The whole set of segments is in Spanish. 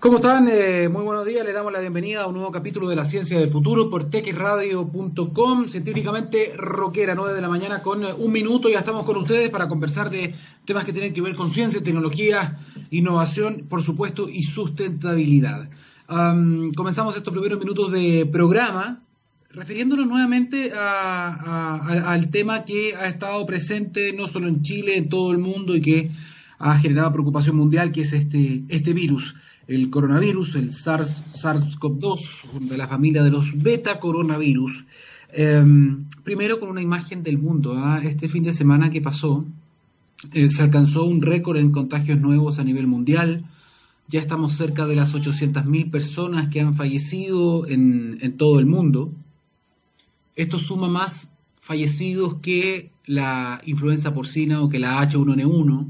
¿Cómo están? Eh, muy buenos días. Le damos la bienvenida a un nuevo capítulo de la Ciencia del Futuro por texradio.com, científicamente rockera, 9 de la mañana con eh, un minuto. Ya estamos con ustedes para conversar de temas que tienen que ver con ciencia, tecnología, innovación, por supuesto, y sustentabilidad. comenzamos estos primeros minutos de programa refiriéndonos nuevamente al tema que ha estado presente no solo en Chile, en todo el mundo y que ha generado preocupación mundial, que es este, este virus el coronavirus, el SARS, SARS-CoV-2, de la familia de los beta coronavirus. Em, primero con una imagen del mundo. ¿ah? Este fin de semana que pasó, eh, se alcanzó un récord en contagios nuevos a nivel mundial. Ya estamos cerca de las 800.000 personas que han fallecido en, en todo el mundo. Esto suma más fallecidos que la influenza porcina o que la H1N1,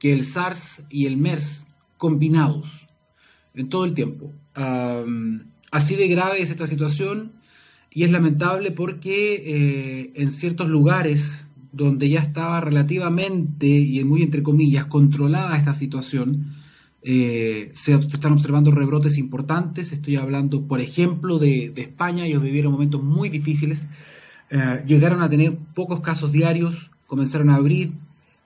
que el SARS y el MERS combinados en todo el tiempo. así de grave es esta situación y es lamentable porque eh, en ciertos lugares donde ya estaba relativamente, y muy entre comillas, controlada esta situación, eh, se, están observando rebrotes importantes. Estoy hablando, por ejemplo, de, España. Ellos vivieron momentos muy difíciles. Eh, llegaron a tener pocos casos diarios, comenzaron a abrir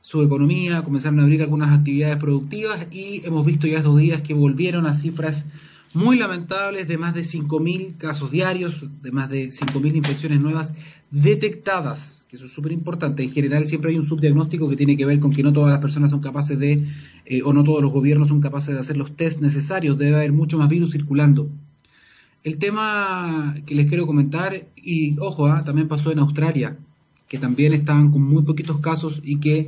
su economía, comenzaron a abrir algunas actividades productivas y hemos visto ya estos días que volvieron a cifras muy lamentables de más de 5.000 casos diarios, de más de 5.000 infecciones nuevas detectadas, que eso es súper importante. En general siempre hay un subdiagnóstico que tiene que ver con que no todas las personas son capaces de, eh, o no todos los gobiernos son capaces de hacer los test necesarios, debe haber mucho más virus circulando. El tema que les quiero comentar, y ojo, ah, también pasó en Australia, que también estaban con muy poquitos casos y que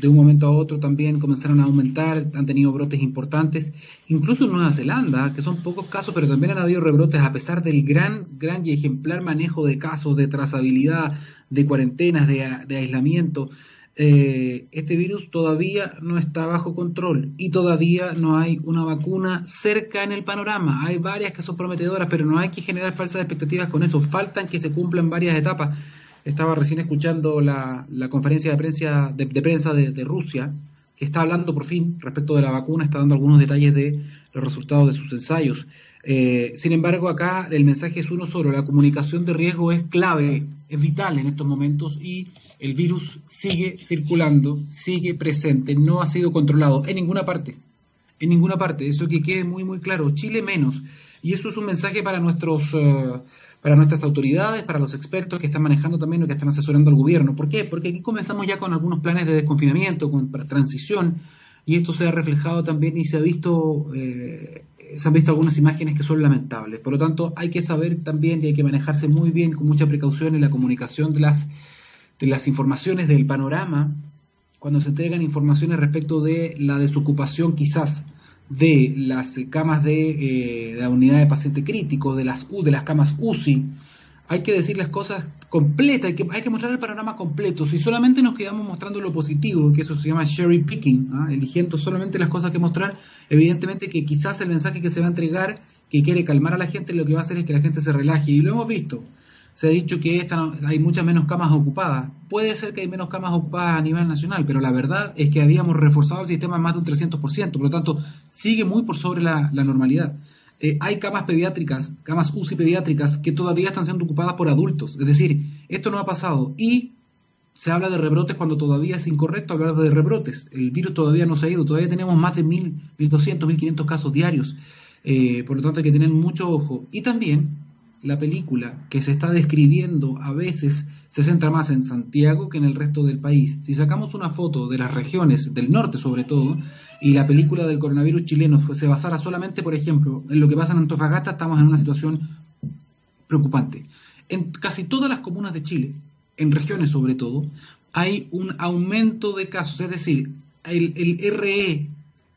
de un momento a otro también comenzaron a aumentar, han tenido brotes importantes, incluso en Nueva Zelanda, que son pocos casos, pero también han habido rebrotes a pesar del gran, gran y ejemplar manejo de casos, de trazabilidad, de cuarentenas, de, aislamiento. Eh, este virus todavía no está bajo control y todavía no hay una vacuna cerca en el panorama. Hay varias que son prometedoras, pero no hay que generar falsas expectativas con eso. Faltan que se cumplan varias etapas. Estaba recién escuchando la, conferencia de prensa, de, prensa de, Rusia, que está hablando por fin respecto de la vacuna, está dando algunos detalles de los resultados de sus ensayos. Eh, sin embargo, acá el mensaje es uno solo, la comunicación de riesgo es clave, es vital en estos momentos y el virus sigue circulando, sigue presente, no ha sido controlado en ninguna parte, en ninguna parte, eso que quede muy muy claro, Chile menos, y eso es un mensaje para nuestros... Eh, para nuestras autoridades, para los expertos que están manejando también o que están asesorando al gobierno. ¿Por qué? Porque aquí comenzamos ya con algunos planes de desconfinamiento, con transición, y esto se ha reflejado también y se ha visto, eh, se han visto algunas imágenes que son lamentables. Por lo tanto, hay que saber también y hay que manejarse muy bien, con mucha precaución en la comunicación de las, de las informaciones del panorama, cuando se entregan informaciones respecto de la desocupación quizás de las camas de eh, la unidad de paciente crítico, de las, de las camas UCI, hay que decir las cosas completas, hay que, hay que mostrar el panorama completo. Si solamente nos quedamos mostrando lo positivo, que eso se llama cherry picking, ¿ah? eligiendo solamente las cosas que mostrar, evidentemente que quizás el mensaje que se va a entregar, que quiere calmar a la gente, lo que va a hacer es que la gente se relaje. Y lo hemos visto se ha dicho que hay muchas menos camas ocupadas. Puede ser que hay menos camas ocupadas a nivel nacional, pero la verdad es que habíamos reforzado el sistema más de un 300%, por lo tanto, sigue muy por sobre la, normalidad. Eh, hay camas pediátricas, camas UCI pediátricas, que todavía están siendo ocupadas por adultos. Es decir, esto no ha pasado. Y se habla de rebrotes cuando todavía es incorrecto hablar de rebrotes. El virus todavía no se ha ido, todavía tenemos más de 1.000, 1.200, 1.500 casos diarios. Eh, por lo tanto, hay que tener mucho ojo. Y también la película que se está describiendo a veces se centra más en Santiago que en el resto del país. Si sacamos una foto de las regiones del norte sobre todo, y la película del coronavirus chileno se basara solamente, por ejemplo, en lo que pasa en Antofagasta, estamos en una situación preocupante. En casi todas las comunas de Chile, en regiones sobre todo, hay un aumento de casos, es decir, el, el RE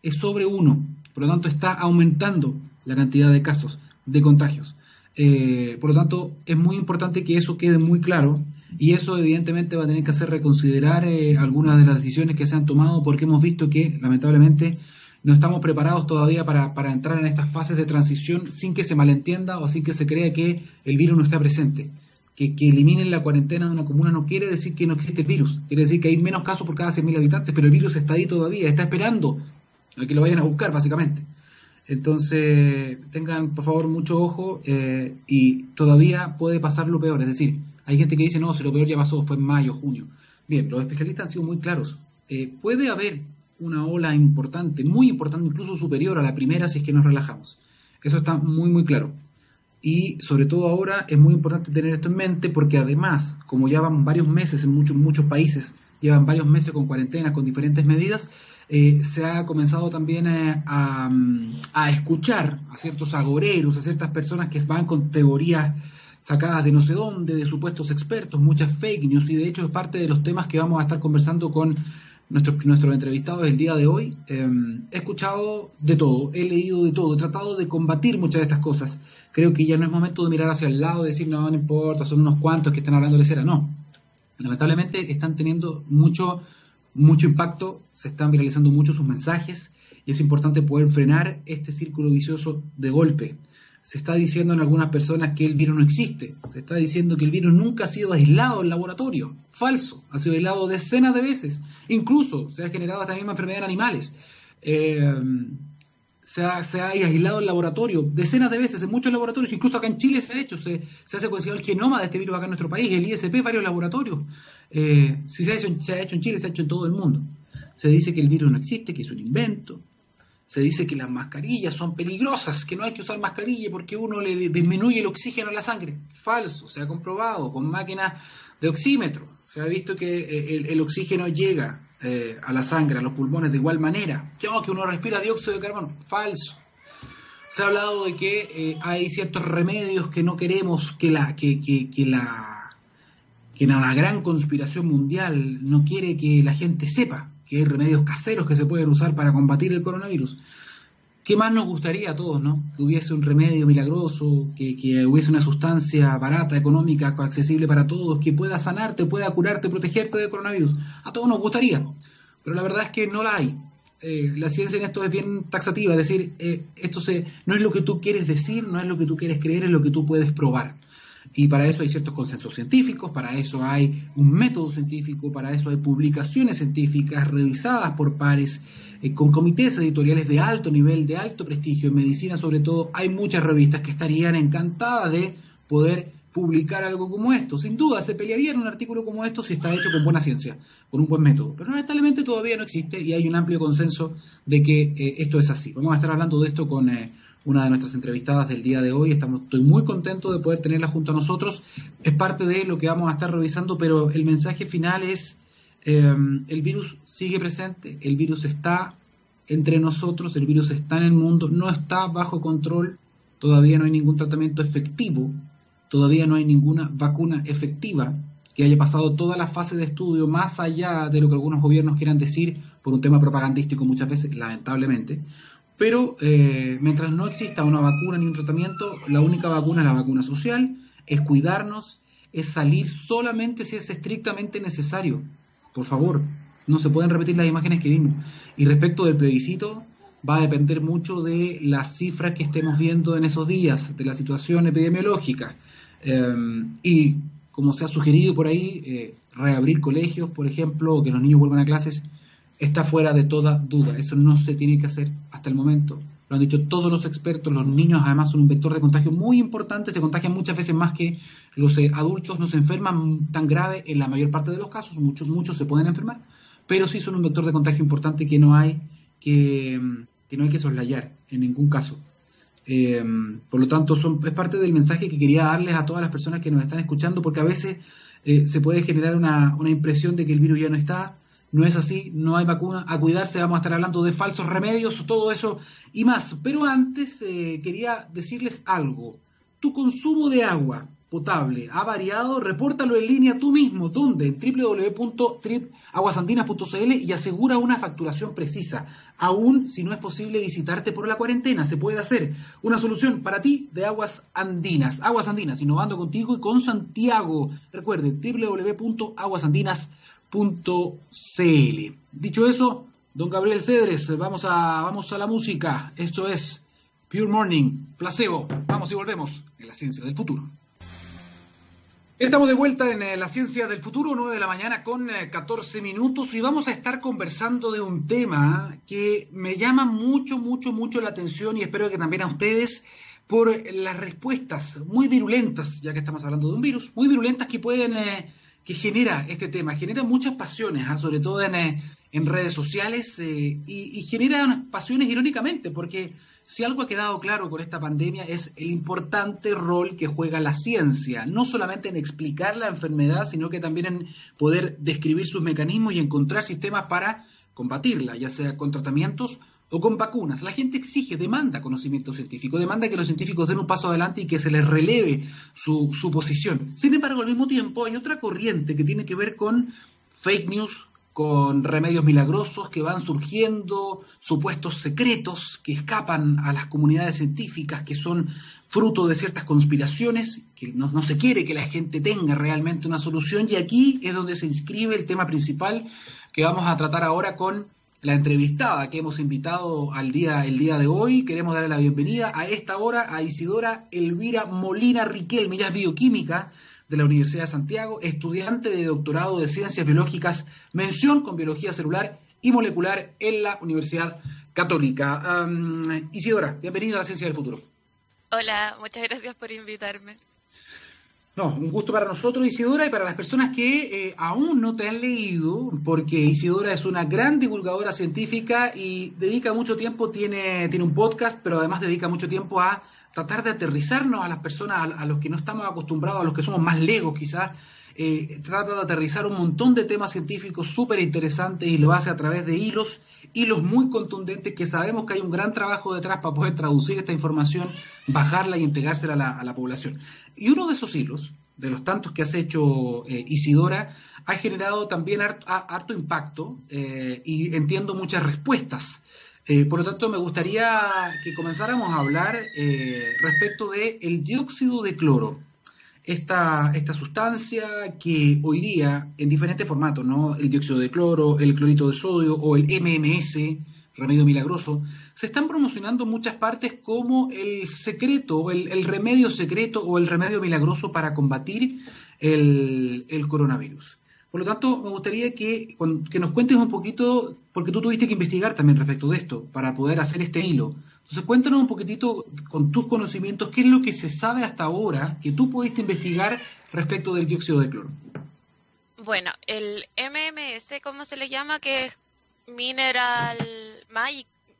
es sobre uno, por lo tanto está aumentando la cantidad de casos de contagios. Eh, por lo tanto, es muy importante que eso quede muy claro y eso evidentemente va a tener que hacer reconsiderar eh, algunas de las decisiones que se han tomado porque hemos visto que lamentablemente no estamos preparados todavía para, entrar en estas fases de transición sin que se malentienda o sin que se crea que el virus no está presente. Que, que eliminen la cuarentena de una comuna no quiere decir que no existe el virus, quiere decir que hay menos casos por cada 100.000 habitantes, pero el virus está ahí todavía, está esperando a que lo vayan a buscar, básicamente. Entonces, tengan por favor mucho ojo eh, y todavía puede pasar lo peor. Es decir, hay gente que dice, no, si lo peor ya pasó, fue en mayo, junio. Bien, los especialistas han sido muy claros. Eh, puede haber una ola importante, muy importante, incluso superior a la primera si es que nos relajamos. Eso está muy, muy claro. Y sobre todo ahora es muy importante tener esto en mente porque además, como ya van varios meses en muchos, muchos países, llevan varios meses con cuarentenas, con diferentes medidas, eh, se ha comenzado también a, escuchar a ciertos agoreros, a ciertas personas que van con teorías sacadas de no sé dónde, de supuestos expertos, muchas fake news, y de hecho es parte de los temas que vamos a estar conversando con nuestros, entrevistados del día de hoy. Em, he escuchado de todo, he leído de todo, he tratado de combatir muchas de estas cosas. Creo que ya no es momento de mirar hacia el lado y decir, no, no importa, son unos cuantos que están hablando de cera. No, lamentablemente están teniendo mucho mucho impacto, se están viralizando mucho sus mensajes y es importante poder frenar este círculo vicioso de golpe. Se está diciendo en algunas personas que el virus no existe, se está diciendo que el virus nunca ha sido aislado en laboratorio, falso, ha sido aislado decenas de veces, incluso se ha generado esta misma enfermedad en animales. Eh, se ha, aislado el laboratorio decenas de veces en muchos laboratorios, incluso acá en Chile se ha hecho, se, se ha secuenciado el genoma de este virus acá en nuestro país, el ISP, varios laboratorios. Eh, si se ha, hecho, se ha hecho en Chile, se ha hecho en todo el mundo. Se dice que el virus no existe, que es un invento. Se dice que las mascarillas son peligrosas, que no hay que usar mascarilla porque uno le disminuye el oxígeno en la sangre. Falso, se ha comprobado con máquinas de oxímetro. Se ha visto que eh, el oxígeno llega eh, a la sangre, a los pulmones de igual manera. Que, que uno respira dióxido de carbono. Falso. Se ha hablado de que eh, hay ciertos remedios que no queremos que la, que, que, la, que la gran conspiración mundial no quiere que la gente sepa que hay remedios caseros que se pueden usar para combatir el coronavirus. ¿Qué más nos gustaría a todos, no? Que hubiese un remedio milagroso, que, hubiese una sustancia barata, económica, accesible para todos, que pueda sanarte, pueda curarte, protegerte del coronavirus. A todos nos gustaría, pero la verdad es que no la hay. Eh, la ciencia en esto es bien taxativa, es decir, eh, esto se, no es lo que tú quieres decir, no es lo que tú quieres creer, es lo que tú puedes probar. Y para eso hay ciertos consensos científicos, para eso hay un método científico, para eso hay publicaciones científicas revisadas por pares, eh, con comités editoriales de alto nivel, de alto prestigio. En medicina, sobre todo, hay muchas revistas que estarían encantadas de poder publicar algo como esto. Sin duda, se pelearía en un artículo como esto si está hecho con buena ciencia, con un buen método. Pero lamentablemente todavía no existe y hay un amplio consenso de que eh, esto es así. Vamos a estar hablando de esto con eh, una de nuestras entrevistadas del día de hoy. Estamos, estoy muy contento de poder tenerla junto a nosotros. Es parte de lo que vamos a estar revisando, pero el mensaje final es, em, el virus sigue presente, el virus está entre nosotros, el virus está en el mundo, no está bajo control, todavía no hay ningún tratamiento efectivo, todavía no hay ninguna vacuna efectiva que haya pasado toda la fase de estudio más allá de lo que algunos gobiernos quieran decir por un tema propagandístico muchas veces, lamentablemente. Pero eh, mientras no exista una vacuna ni un tratamiento, la única vacuna es la vacuna social, es cuidarnos, es salir solamente si es estrictamente necesario. Por favor, no se pueden repetir las imágenes que vimos. Y respecto del plebiscito, va a depender mucho de las cifras que estemos viendo en esos días, de la situación epidemiológica. Em, y como se ha sugerido por ahí, eh, reabrir colegios, por ejemplo, o que los niños vuelvan a clases, está fuera de toda duda. Eso no se tiene que hacer hasta el momento. Lo han dicho todos los expertos. Los niños además son un vector de contagio muy importante. Se contagian muchas veces más que los eh, adultos. No se enferman tan grave en la mayor parte de los casos. Muchos, muchos se pueden enfermar. Pero sí son un vector de contagio importante que no hay que, no hay que soslayar en ningún caso. Eh, por lo tanto, es parte del mensaje que quería darles a todas las personas que nos están escuchando, porque a veces eh, se puede generar una, una impresión de que el virus ya no está, no es así, no hay vacuna. A cuidarse, vamos a estar hablando de falsos remedios, todo eso y más. Pero antes eh, quería decirles algo. Tu consumo de agua potable ha variado, repórtalo en línea tú mismo. ¿Dónde? En www.aguasandinas.cl y asegura una facturación precisa. Aún si no es posible visitarte por la cuarentena, se puede hacer una solución para ti de Aguas Andinas. Aguas Andinas, innovando contigo y con Santiago. Recuerde, www.aguasandinas.cl .cl. Dicho eso, don Gabriel Cedres, vamos a, vamos a la música. Esto es Pure Morning, placebo. Vamos y volvemos en la ciencia del futuro. Estamos de vuelta en eh, la ciencia del futuro, 9 de la mañana con 14 eh, minutos y vamos a estar conversando de un tema que me llama mucho, mucho, mucho la atención y espero que también a ustedes por las respuestas muy virulentas, ya que estamos hablando de un virus, muy virulentas que pueden, eh, que genera este tema, genera muchas pasiones, ¿ah? sobre todo en, en, redes sociales y, y genera pasiones irónicamente, porque si algo ha quedado claro con esta pandemia es el importante rol que juega la ciencia, no solamente en explicar la enfermedad, sino que también en poder describir sus mecanismos y encontrar sistemas para combatirla, ya sea con tratamientos o con vacunas. La gente exige, demanda conocimiento científico, demanda que los científicos den un paso adelante y que se les releve su, su posición. Sin embargo, al mismo tiempo hay otra corriente que tiene que ver con fake news, con remedios milagrosos que van surgiendo, supuestos secretos que escapan a las comunidades científicas, que son fruto de ciertas conspiraciones, que no, no, se quiere que la gente tenga realmente una solución, y aquí es donde se inscribe el tema principal que vamos a tratar ahora con la entrevistada que hemos invitado al día, el día de hoy. Queremos darle la bienvenida a esta hora a Isidora Elvira Molina Riquelme, ella es bioquímica, de la Universidad de Santiago, estudiante de doctorado de Ciencias Biológicas, mención con Biología Celular y Molecular en la Universidad Católica. Isidora, bienvenida a la Ciencia del Futuro. Hola, muchas gracias por invitarme. No, un gusto para nosotros, Isidora, y para las personas que eh, aún no te han leído, porque Isidora es una gran divulgadora científica y dedica mucho tiempo, tiene, tiene un podcast, pero además dedica mucho tiempo a tratar de aterrizarnos a las personas, a, los que no estamos acostumbrados, a los que somos más legos quizás, eh, trata de aterrizar un montón de temas científicos súper interesantes y lo hace a través de hilos, hilos muy contundentes que sabemos que hay un gran trabajo detrás para poder traducir esta información, bajarla y entregársela a la, población. Y uno de esos hilos, de los tantos que has hecho eh, Isidora, ha generado también harto, impacto eh, y entiendo muchas respuestas. Eh, por lo tanto, me gustaría que comenzáramos a hablar respecto del el dióxido de cloro. Esta, esta sustancia que hoy día, en diferentes formatos, ¿no? el dióxido de cloro, el clorito de sodio o el MMS, remedio milagroso, se están promocionando en muchas partes como el secreto, el, el remedio secreto o el remedio milagroso para combatir el, el coronavirus. Por lo tanto, me gustaría que, que, nos cuentes un poquito, porque tú tuviste que investigar también respecto de esto, para poder hacer este hilo. Entonces, cuéntanos un poquitito con tus conocimientos, qué es lo que se sabe hasta ahora que tú pudiste investigar respecto del dióxido de cloro. Bueno, el MMS, ¿cómo se le llama? Que es Mineral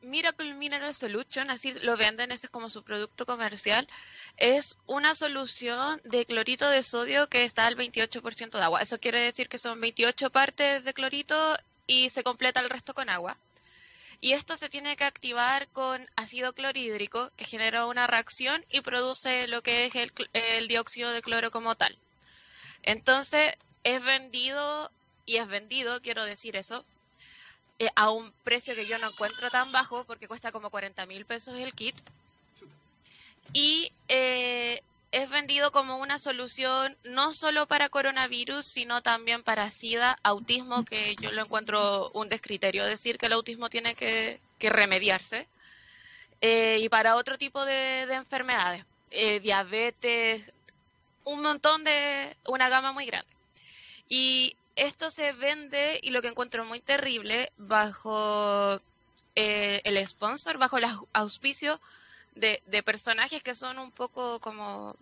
Miracle Mineral Solution, así lo venden, ese es como su producto comercial, es una solución de clorito de sodio que está al 28% de agua. Eso quiere decir que son 28 partes de clorito y se completa el resto con agua. Y esto se tiene que activar con ácido clorhídrico, que genera una reacción y produce lo que es el, dióxido de cloro como tal. Entonces, es vendido, y es vendido, quiero decir eso, eh, a un precio que yo no encuentro tan bajo porque cuesta como 40 mil pesos el kit. Y eh, es vendido como una solución no solo para coronavirus, sino también para SIDA, autismo, que yo lo encuentro un descriterio, decir que el autismo tiene que, remediarse, eh, y para otro tipo de, de enfermedades, diabetes, un montón de, una gama muy grande. Y esto se vende y lo que encuentro muy terrible bajo eh, el sponsor, bajo el auspicio de, personajes que son un poco como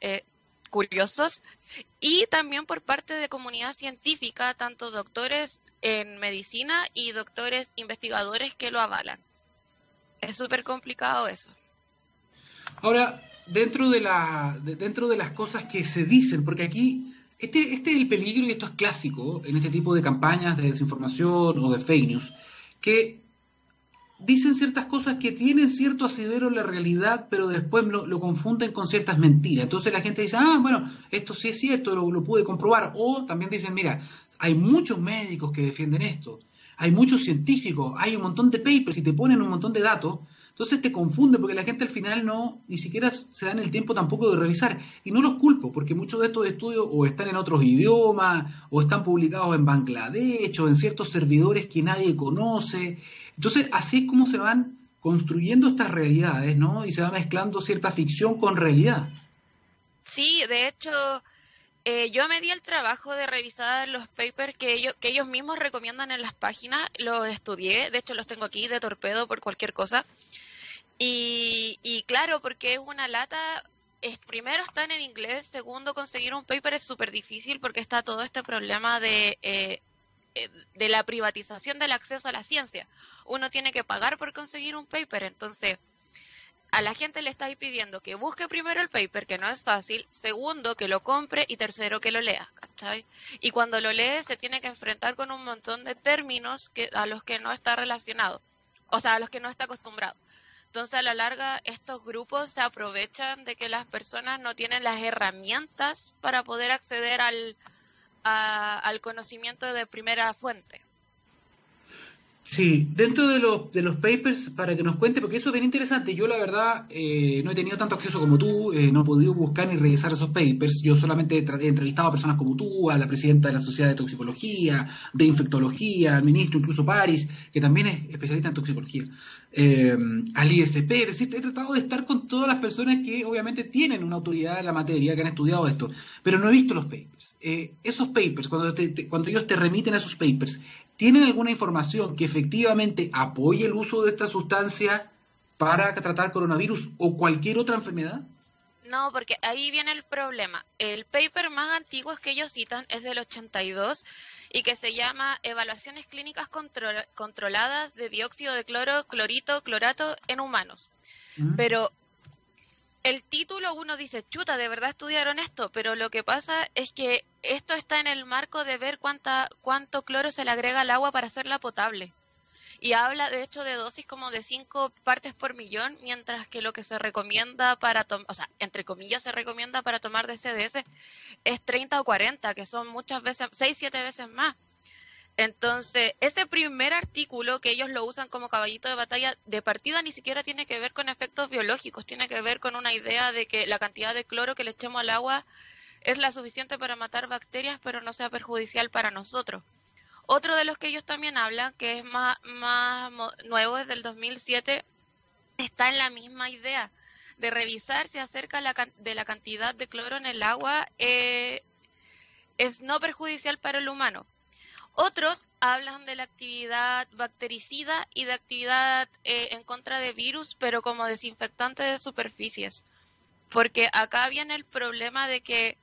eh, curiosos y también por parte de comunidad científica, tanto doctores en medicina y doctores investigadores que lo avalan. Es súper complicado eso. Ahora, dentro de, la, dentro de las cosas que se dicen, porque aquí este, este, es el peligro y esto es clásico en este tipo de campañas de desinformación o de fake news, que dicen ciertas cosas que tienen cierto asidero en la realidad, pero después lo, confunden con ciertas mentiras. Entonces la gente dice, ah, bueno, esto sí es cierto, lo, lo pude comprobar. O también dicen, mira, hay muchos médicos que defienden esto, hay muchos científicos, hay un montón de papers y te ponen un montón de datos entonces te confunde porque la gente al final no, ni siquiera se dan el tiempo tampoco de revisar. Y no los culpo, porque muchos de estos estudios o están en otros idiomas, o están publicados en Bangladesh, o en ciertos servidores que nadie conoce. Entonces, así es como se van construyendo estas realidades, ¿no? Y se va mezclando cierta ficción con realidad. Sí, de hecho, eh, yo me di el trabajo de revisar los papers que ellos, que ellos mismos recomiendan en las páginas, los estudié, de hecho los tengo aquí de torpedo por cualquier cosa. Y, y claro, porque es una lata, es, primero están en inglés, segundo conseguir un paper es súper difícil porque está todo este problema de, eh, de la privatización del acceso a la ciencia. Uno tiene que pagar por conseguir un paper, entonces a la gente le estáis pidiendo que busque primero el paper, que no es fácil, segundo, que lo compre y tercero, que lo lea, ¿cachai? Y cuando lo lee se tiene que enfrentar con un montón de términos que, a los que no está relacionado, o sea, a los que no está acostumbrado. Entonces, a la larga, estos grupos se aprovechan de que las personas no tienen las herramientas para poder acceder al, al conocimiento de primera fuente. Sí, dentro de los, de los papers, para que nos cuente, porque eso es bien interesante. Yo, la verdad, eh, no he tenido tanto acceso como tú, eh, no he podido buscar ni revisar esos papers. Yo solamente he, entrevistado a personas como tú, a la presidenta de la Sociedad de Toxicología, de Infectología, al ministro, incluso Paris, que también es especialista en toxicología, eh, al ISP. Es decir, he tratado de estar con todas las personas que obviamente tienen una autoridad en la materia, que han estudiado esto, pero no he visto los papers. Esos papers, cuando, cuando ellos te remiten a esos papers, ¿Tienen alguna información que efectivamente apoye el uso de esta sustancia para tratar coronavirus o cualquier otra enfermedad? No, porque ahí viene el problema. El paper más antiguo que ellos citan es del 82 y que se llama Evaluaciones clínicas controladas de dióxido de cloro, clorito, clorato en humanos. Mm. Pero el título uno dice, chuta, de verdad estudiaron esto, pero lo que pasa es que esto está en el marco de ver cuánta, cuánto cloro se le agrega al agua para hacerla potable. Y habla de hecho de dosis como de 5 partes por millón, mientras que lo que se recomienda para tomar, o sea, entre comillas se recomienda para tomar de CDS es 30 o 40, que son muchas veces, 6, 7 veces más. Entonces, ese primer artículo que ellos lo usan como caballito de batalla de partida ni siquiera tiene que ver con efectos biológicos, tiene que ver con una idea de que la cantidad de cloro que le echemos al agua es la suficiente para matar bacterias, pero no sea perjudicial para nosotros. Otro de los que ellos también hablan, que es más, más nuevo, desde el 2007, está en la misma idea de revisar si acerca de la cantidad de cloro en el agua eh, es no perjudicial para el humano. Otros hablan de la actividad bactericida y de actividad eh, en contra de virus, pero como desinfectante de superficies. Porque acá viene el problema de que,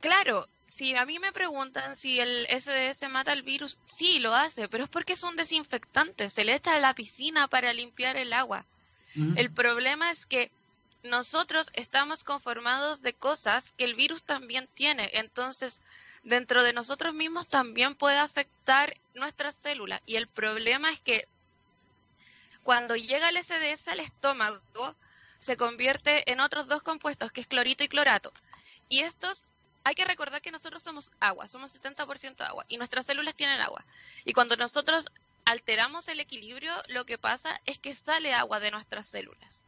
claro, si a mí me preguntan si el SDS mata el virus, sí lo hace, pero es porque es un desinfectante, se le echa a la piscina para limpiar el agua. El problema es que nosotros estamos conformados de cosas que el virus también tiene, entonces dentro de nosotros mismos también puede afectar nuestras células. Y el problema es que cuando llega el SDS al estómago, se convierte en otros dos compuestos, que es clorito y clorato. Y estos, hay que recordar que nosotros somos agua, somos 70% agua, y nuestras células tienen agua. Y cuando nosotros alteramos el equilibrio, lo que pasa es que sale agua de nuestras células.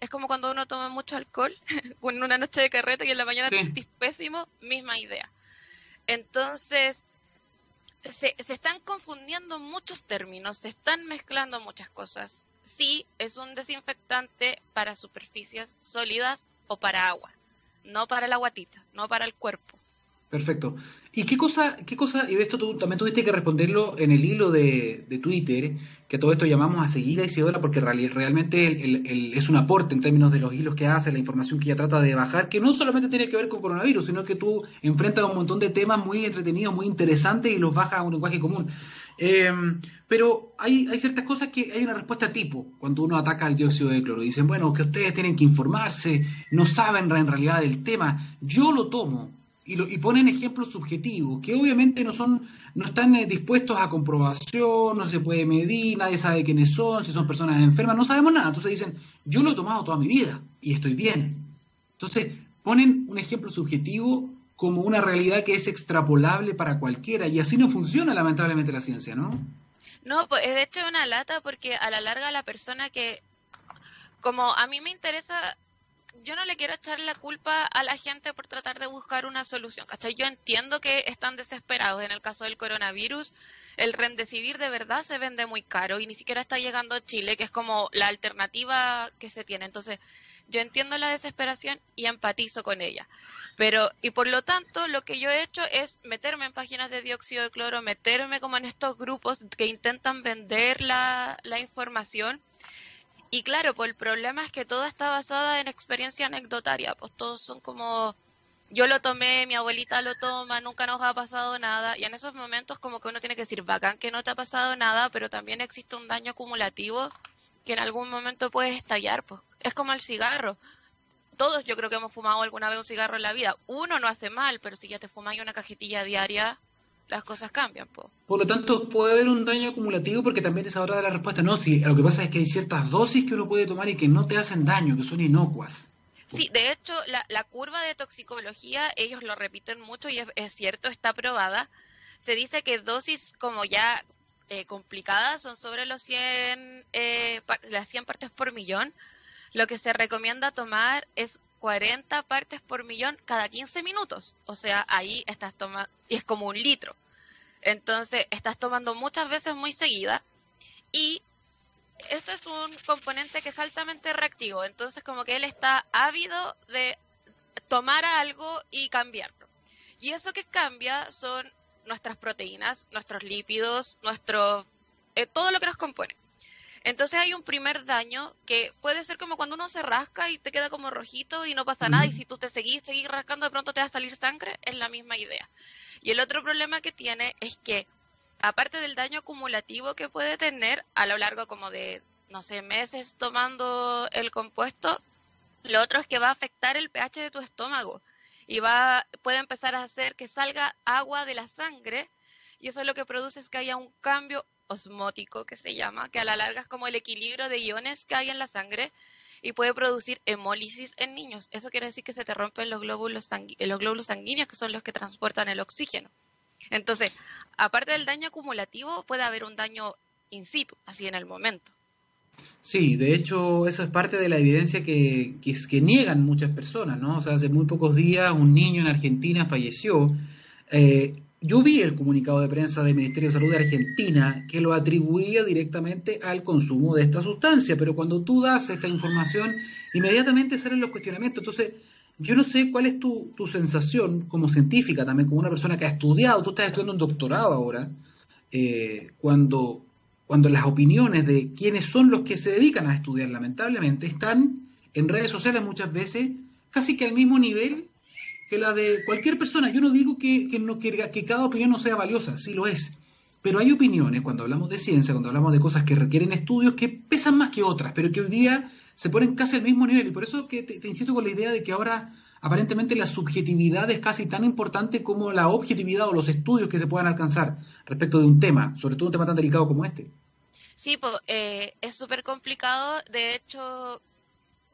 Es como cuando uno toma mucho alcohol en una noche de carreta y en la mañana te pésimo, misma idea. Entonces, se, están confundiendo muchos términos, se están mezclando muchas cosas. Sí, es un desinfectante para superficies sólidas o para agua, no para la guatita, no para el cuerpo. Perfecto. ¿Y qué cosa, qué cosa, y de esto tú también tuviste que responderlo en el hilo de, Twitter, que todo esto llamamos a seguir a Isidora porque realmente es un aporte en términos de los hilos que hace, la información que ella trata de bajar, que no solamente tiene que ver con coronavirus, sino que tú enfrentas un montón de temas muy entretenidos, muy interesantes y los bajas a un lenguaje común. Eh, pero hay, hay ciertas cosas que hay una respuesta tipo cuando uno ataca al dióxido de cloro. Dicen, bueno, que ustedes tienen que informarse, no saben en realidad del tema. Yo lo tomo y, ponen ejemplos subjetivos, que obviamente no son, no están eh, dispuestos a comprobación, no se puede medir, nadie sabe quiénes son, si son personas enfermas, no sabemos nada. Entonces dicen, yo lo he tomado toda mi vida y estoy bien. Entonces ponen un ejemplo subjetivo como una realidad que es extrapolable para cualquiera y así no funciona lamentablemente la ciencia, ¿no? No, pues de hecho es una lata porque a la larga la persona que, como a mí me interesa yo no le quiero echar la culpa a la gente por tratar de buscar una solución, ¿cachai? Yo entiendo que están desesperados. En el caso del coronavirus, el Remdesivir de verdad se vende muy caro y ni siquiera está llegando a Chile, que es como la alternativa que se tiene. Entonces, yo entiendo la desesperación y empatizo con ella. Pero, y por lo tanto, lo que yo he hecho es meterme en páginas de dióxido de cloro, meterme como en estos grupos que intentan vender la información y claro, pues el problema es que todo está basado en experiencia anecdotaria, pues todos son como yo lo tomé, mi abuelita lo toma, nunca nos ha pasado nada. Y en esos momentos como que uno tiene que decir, bacán que no te ha pasado nada, pero también existe un daño acumulativo que en algún momento puede estallar. Pues es como el cigarro. Todos yo creo que hemos fumado alguna vez un cigarro en la vida. Uno no hace mal, pero si ya te fumas una cajetilla diaria, las cosas cambian. Por lo tanto, puede haber un daño acumulativo porque también es ahora de la respuesta. No, sí, lo que pasa es que hay ciertas dosis que uno puede tomar y que no te hacen daño, que son inocuas. Sí, de hecho, la, curva de toxicología, ellos lo repiten mucho y es, cierto, está probada. Se dice que dosis como ya eh, complicadas son sobre los 100, eh, las 100 partes por millón. Lo que se recomienda tomar es 40 partes por millón cada 15 minutos. O sea, ahí estás tomando, y es como un litro. Entonces, estás tomando muchas veces muy seguida y esto es un componente que es altamente reactivo. Entonces, como que él está ávido de tomar algo y cambiarlo. Y eso que cambia son nuestras proteínas, nuestros lípidos, nuestro, eh, todo lo que nos compone. Entonces hay un primer daño que puede ser como cuando uno se rasca y te queda como rojito y no pasa nada y si tú te seguís, seguís rascando de pronto te va a salir sangre, es la misma idea. Y el otro problema que tiene es que aparte del daño acumulativo que puede tener a lo largo como de, no sé, meses tomando el compuesto, lo otro es que va a afectar el pH de tu estómago y va puede empezar a hacer que salga agua de la sangre y eso lo que produce es que haya un cambio osmótico que se llama, que a la larga es como el equilibrio de iones que hay en la sangre y puede producir hemólisis en niños. Eso quiere decir que se te rompen los glóbulos, los glóbulos sanguíneos, que son los que transportan el oxígeno. Entonces, aparte del daño acumulativo, puede haber un daño in situ, así en el momento. Sí, de hecho, eso es parte de la evidencia que, que, que niegan muchas personas, ¿no? O sea, hace muy pocos días un niño en Argentina falleció eh, yo vi el comunicado de prensa del Ministerio de Salud de Argentina que lo atribuía directamente al consumo de esta sustancia, pero cuando tú das esta información, inmediatamente salen los cuestionamientos. Entonces, yo no sé cuál es tu, sensación como científica, también como una persona que ha estudiado, tú estás estudiando un doctorado ahora, eh, cuando, cuando las opiniones de quienes son los que se dedican a estudiar, lamentablemente, están en redes sociales muchas veces casi que al mismo nivel que la de cualquier persona. Yo no digo que, no, que, que cada opinión no sea valiosa, sí lo es. Pero hay opiniones, cuando hablamos de ciencia, cuando hablamos de cosas que requieren estudios, que pesan más que otras, pero que hoy día se ponen casi al mismo nivel. Y por eso que te, insisto con la idea de que ahora aparentemente la subjetividad es casi tan importante como la objetividad o los estudios que se puedan alcanzar respecto de un tema, sobre todo un tema tan delicado como este. Sí, pues, es súper complicado. De hecho,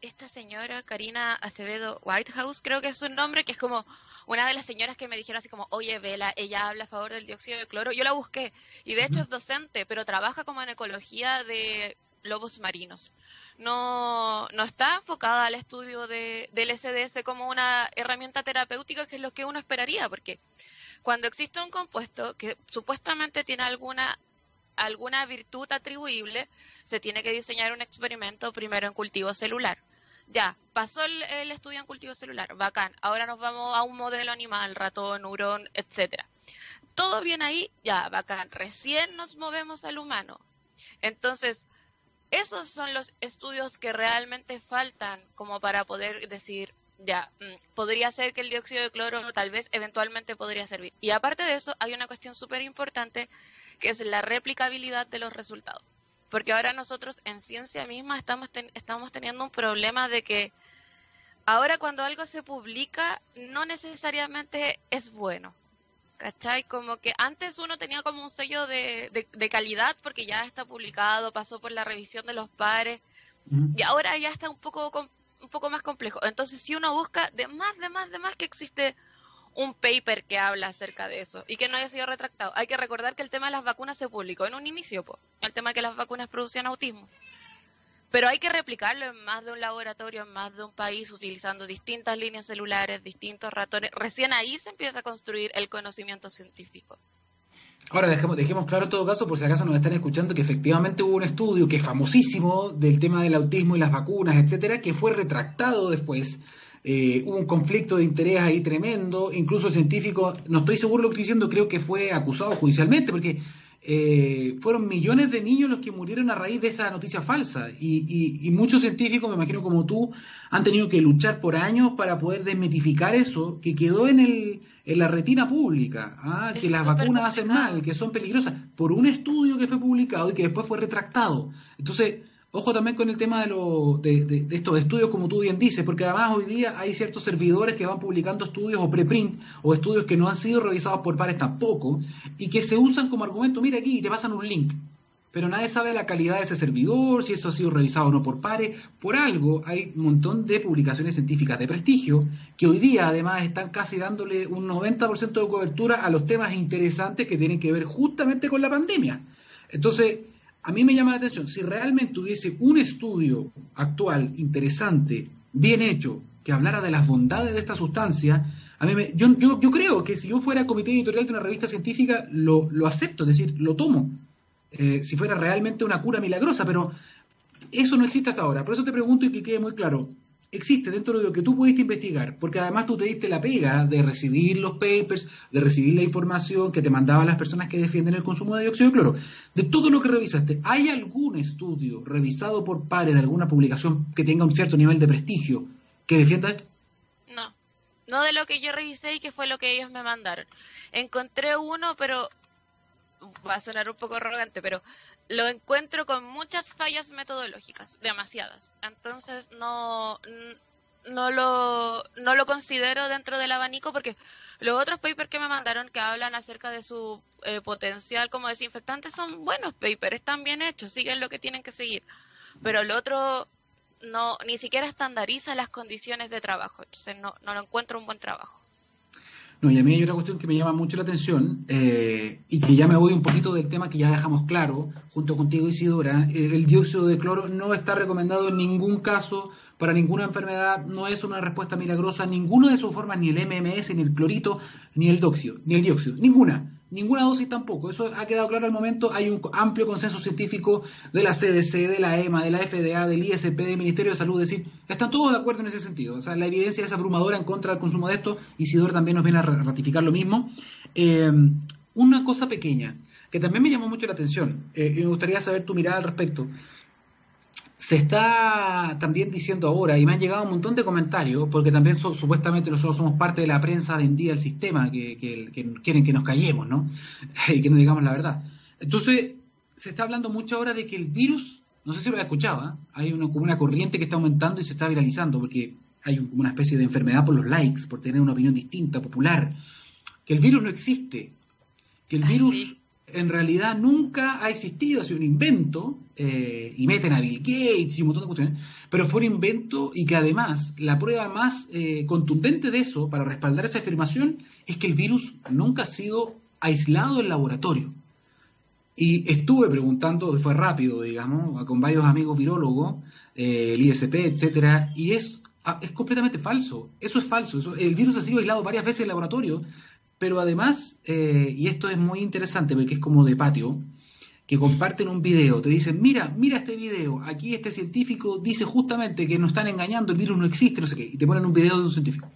esta señora, Karina Acevedo Whitehouse, creo que es su nombre, que es como una de las señoras que me dijeron así como, oye, Vela, ella habla a favor del dióxido de cloro. Yo la busqué y de hecho es docente, pero trabaja como en ecología de lobos marinos. No, no está enfocada al estudio de, del SDS como una herramienta terapéutica, que es lo que uno esperaría, porque cuando existe un compuesto que supuestamente tiene alguna alguna virtud atribuible, se tiene que diseñar un experimento primero en cultivo celular. Ya, pasó el, estudio en cultivo celular, bacán. Ahora nos vamos a un modelo animal, ratón, neurón, etcétera. Todo bien ahí, ya, bacán. Recién nos movemos al humano. Entonces, esos son los estudios que realmente faltan como para poder decir, ya, mm, podría ser que el dióxido de cloro tal vez eventualmente podría servir. Y aparte de eso, hay una cuestión súper importante que es la replicabilidad de los resultados. Porque ahora nosotros en ciencia misma estamos, estamos teniendo un problema de que ahora cuando algo se publica no necesariamente es bueno. ¿Cachai? Como que antes uno tenía como un sello de, de, calidad porque ya está publicado, pasó por la revisión de los pares y ahora ya está un poco, un poco más complejo. Entonces si uno busca de más, de más, de más que existe un paper que habla acerca de eso y que no haya sido retractado. Hay que recordar que el tema de las vacunas se publicó en un inicio, el tema de que las vacunas producían autismo. pero hay que replicarlo en más de un laboratorio, en más de un país, utilizando distintas líneas celulares, distintos ratones. Recién ahí se empieza a construir el conocimiento científico. Ahora dejemos, dejemos claro todo caso, por si acaso nos están escuchando, que efectivamente hubo un estudio que es famosísimo del tema del autismo y las vacunas, etcétera, que fue retractado después. Eh, hubo un conflicto de interés ahí tremendo. Incluso el científico, no estoy seguro de lo que estoy diciendo, creo que fue acusado judicialmente, porque eh, fueron millones de niños los que murieron a raíz de esa noticia falsa. Y, muchos científicos, me imagino como tú, han tenido que luchar por años para poder desmitificar eso que quedó en, el, en la retina pública, ¿ah? que las vacunas hacen mal, que son peligrosas, por un estudio que fue publicado y que después fue retractado. Entonces, Ojo también con el tema de, lo, de, estos estudios, como tú bien dices, porque además hoy día hay ciertos servidores que van publicando estudios o preprint o estudios que no han sido revisados por pares tampoco y que se usan como argumento, mira aquí, te pasan un link. Pero nadie sabe la calidad de ese servidor, si eso ha sido revisado o no por pares. Por algo hay un montón de publicaciones científicas de prestigio que hoy día además están casi dándole un 90% de cobertura a los temas interesantes que tienen que ver justamente con la pandemia. Entonces, a mí me llama la atención, si realmente hubiese un estudio actual, interesante, bien hecho, que hablara de las bondades de esta sustancia, a mí me, yo, yo, creo que si yo fuera comité editorial de una revista científica, lo, acepto, es decir, lo tomo, eh, si fuera realmente una cura milagrosa, pero eso no existe hasta ahora. Por eso te pregunto y que quede muy claro, existe dentro de lo que tú pudiste investigar, porque además tú te diste la pega de recibir los papers, de recibir la información que te mandaban las personas que defienden el consumo de dióxido de cloro. De todo lo que revisaste, ¿hay algún estudio revisado por pares de alguna publicación que tenga un cierto nivel de prestigio que defienda esto? No, no de lo que yo revisé y que fue lo que ellos me mandaron. Encontré uno, pero va a sonar un poco arrogante, pero lo encuentro con muchas fallas metodológicas, demasiadas. Entonces no, no, lo, no lo considero dentro del abanico porque los otros papers que me mandaron que hablan acerca de su eh, potencial como desinfectante son buenos papers, están bien hechos, siguen lo que tienen que seguir. Pero el otro no ni siquiera estandariza las condiciones de trabajo, entonces no, no lo encuentro un buen trabajo. No, y a mí hay otra cuestión que me llama mucho la atención eh, y que ya me voy un poquito del tema que ya dejamos claro junto contigo, Isidora. El, el dióxido de cloro no está recomendado en ningún caso para ninguna enfermedad, no es una respuesta milagrosa, ninguna de sus formas, ni el MMS, ni el clorito, ni el dióxido, ni el dióxido, ninguna. Ninguna dosis tampoco. Eso ha quedado claro al momento. Hay un amplio consenso científico de la CDC, de la EMA, de la FDA, del ISP, del Ministerio de Salud. Es decir, están todos de acuerdo en ese sentido. O sea, la evidencia es abrumadora en contra del consumo de esto. Isidor también nos viene a ratificar lo mismo. Eh, una cosa pequeña que también me llamó mucho la atención eh, y me gustaría saber tu mirada al respecto se está también diciendo ahora, y me han llegado un montón de comentarios, porque también supuestamente nosotros somos parte de la prensa de en día del sistema, que, quieren que nos callemos, ¿no? y que no digamos la verdad. Entonces, se está hablando mucho ahora de que el virus, no sé si lo has escuchado, ¿eh? hay una, como una corriente que está aumentando y se está viralizando, porque hay como una especie de enfermedad por los likes, por tener una opinión distinta, popular, que el virus no existe, que el virus en realidad nunca ha existido, ha sido un invento, eh, y meten a Bill Gates y un montón de cuestiones, pero fue un invento y que además la prueba más eh, contundente de eso, para respaldar esa afirmación, es que el virus nunca ha sido aislado en laboratorio. Y estuve preguntando, fue rápido, digamos, con varios amigos virólogos, eh, el ISP, etcétera, y es, ah, es completamente falso. Eso es falso. El virus ha sido aislado varias veces en laboratorio, pero además, eh, y esto es muy interesante porque es como de patio, que comparten un video, te dicen, mira, mira este video, aquí este científico dice justamente que nos están engañando, el virus no existe, no sé qué, y te ponen un video de un científico.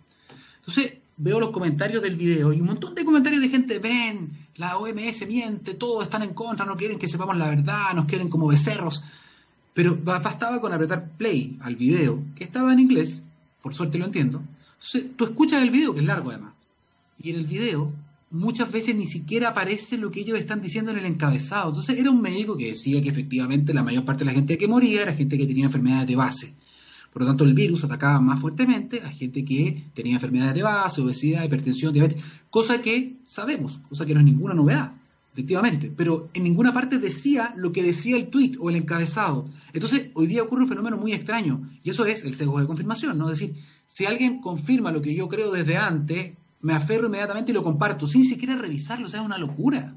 Entonces, veo los comentarios del video y un montón de comentarios de gente, ven, la OMS miente, todos están en contra, no quieren que sepamos la verdad, nos quieren como becerros. Pero bastaba con apretar play al video, que estaba en inglés, por suerte lo entiendo. Entonces, tú escuchas el video, que es largo además, y en el video muchas veces ni siquiera aparece lo que ellos están diciendo en el encabezado. Entonces era un médico que decía que efectivamente la mayor parte de la gente que moría era gente que tenía enfermedades de base. Por lo tanto, el virus atacaba más fuertemente a gente que tenía enfermedades de base, obesidad, hipertensión, diabetes, cosa que sabemos, cosa que no es ninguna novedad, efectivamente, pero en ninguna parte decía lo que decía el tweet o el encabezado. Entonces, hoy día ocurre un fenómeno muy extraño, y eso es el sesgo de confirmación, ¿no? Es decir, si alguien confirma lo que yo creo desde antes, me aferro inmediatamente y lo comparto, sin siquiera revisarlo, o sea, es una locura.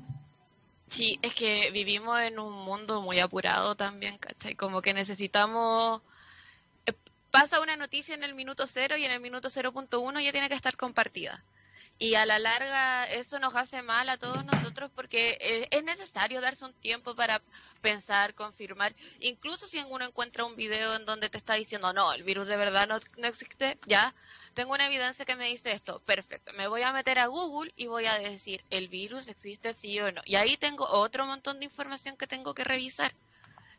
Sí, es que vivimos en un mundo muy apurado también, ¿cachai? Como que necesitamos... Eh, pasa una noticia en el minuto cero y en el minuto 0.1 ya tiene que estar compartida. Y a la larga eso nos hace mal a todos nosotros porque eh, es necesario darse un tiempo para pensar, confirmar. Incluso si uno encuentra un video en donde te está diciendo, no, el virus de verdad no, no existe, ya, tengo una evidencia que me dice esto, perfecto, me voy a meter a Google y voy a decir, el virus existe sí o no. Y ahí tengo otro montón de información que tengo que revisar.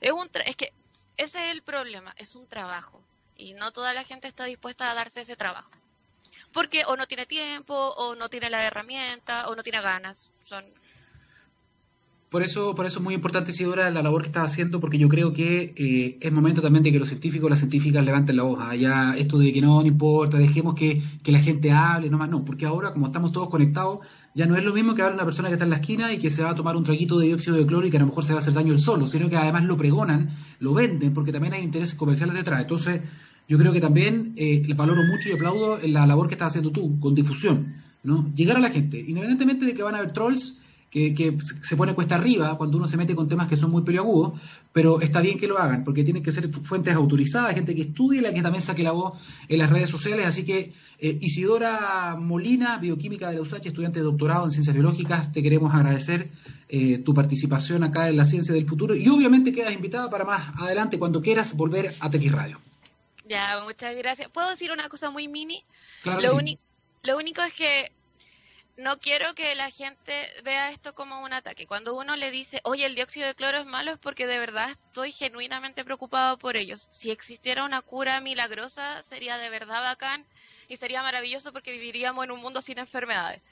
Es, un es que ese es el problema, es un trabajo. Y no toda la gente está dispuesta a darse ese trabajo porque o no tiene tiempo, o no tiene la herramienta, o no tiene ganas. Son por eso, por eso es muy importante, Isidora, la labor que estás haciendo, porque yo creo que eh, es momento también de que los científicos, las científicas levanten la voz. Ya esto de que no, no importa, dejemos que, que la gente hable, no más, no, porque ahora, como estamos todos conectados, ya no es lo mismo que hablar una persona que está en la esquina y que se va a tomar un traguito de dióxido de cloro y que a lo mejor se va a hacer daño el solo, sino que además lo pregonan, lo venden, porque también hay intereses comerciales detrás. Entonces, yo creo que también eh, valoro mucho y aplaudo la labor que estás haciendo tú con difusión, ¿no? Llegar a la gente, independientemente de que van a haber trolls, que, se pone cuesta arriba cuando uno se mete con temas que son muy periagudos, pero está bien que lo hagan, porque tienen que ser fuentes autorizadas, gente que estudie la que también saque la voz en las redes sociales. Así que eh, Isidora Molina, bioquímica de la USACH, estudiante de doctorado en ciencias biológicas, te queremos agradecer eh, tu participación acá en la ciencia del futuro y obviamente quedas invitada para más adelante cuando quieras volver a TX Radio. Ya, muchas gracias. ¿Puedo decir una cosa muy mini? Claro lo, sí. lo único es que no quiero que la gente vea esto como un ataque. Cuando uno le dice, oye, el dióxido de cloro es malo, es porque de verdad estoy genuinamente preocupado por ellos. Si existiera una cura milagrosa, sería de verdad bacán y sería maravilloso porque viviríamos en un mundo sin enfermedades.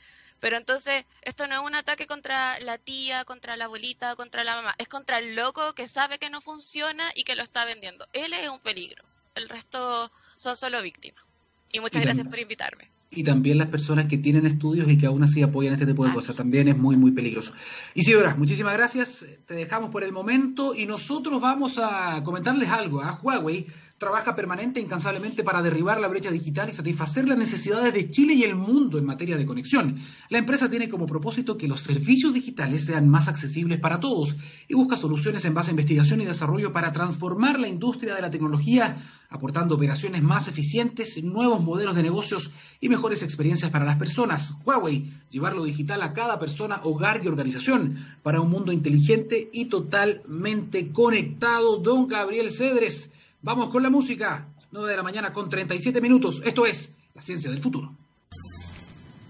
Pero entonces, esto no es un ataque contra la tía, contra la abuelita, contra la mamá. Es contra el loco que sabe que no funciona y que lo está vendiendo. Él es un peligro. El resto son solo víctimas. Y muchas gracias por invitarme y también las personas que tienen estudios y que aún así apoyan este tipo de cosas. También es muy, muy peligroso. Isidora, muchísimas gracias. Te dejamos por el momento y nosotros vamos a comentarles algo. a ¿ah? Huawei trabaja permanente e incansablemente para derribar la brecha digital y satisfacer las necesidades de Chile y el mundo en materia de conexión. La empresa tiene como propósito que los servicios digitales sean más accesibles para todos y busca soluciones en base a investigación y desarrollo para transformar la industria de la tecnología, aportando operaciones más eficientes, nuevos modelos de negocios y mejores experiencias para las personas. Huawei, llevar lo digital a cada persona, hogar y organización para un mundo inteligente y totalmente conectado. Don Gabriel Cedres Vamos con la música. 9 de la mañana con 37 minutos. Esto es La Ciencia del Futuro.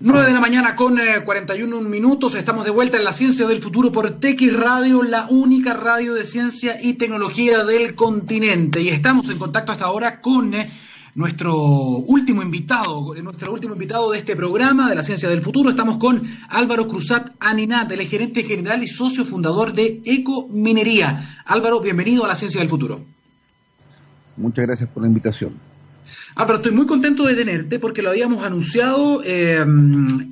9 de la mañana con 41 eh, minutos. Estamos de vuelta en La Ciencia del Futuro por TX Radio, la única radio de ciencia y tecnología del continente. Y estamos en contacto hasta ahora con eh, nuestro último invitado, nuestro último invitado de este programa de la Ciencia del Futuro. Estamos con Álvaro Cruzat Aninat, el gerente general y socio fundador de Ecominería. Álvaro, bienvenido a la Ciencia del Futuro. Muchas gracias por la invitación. Ah, pero estoy muy contento de tenerte porque lo habíamos anunciado, eh,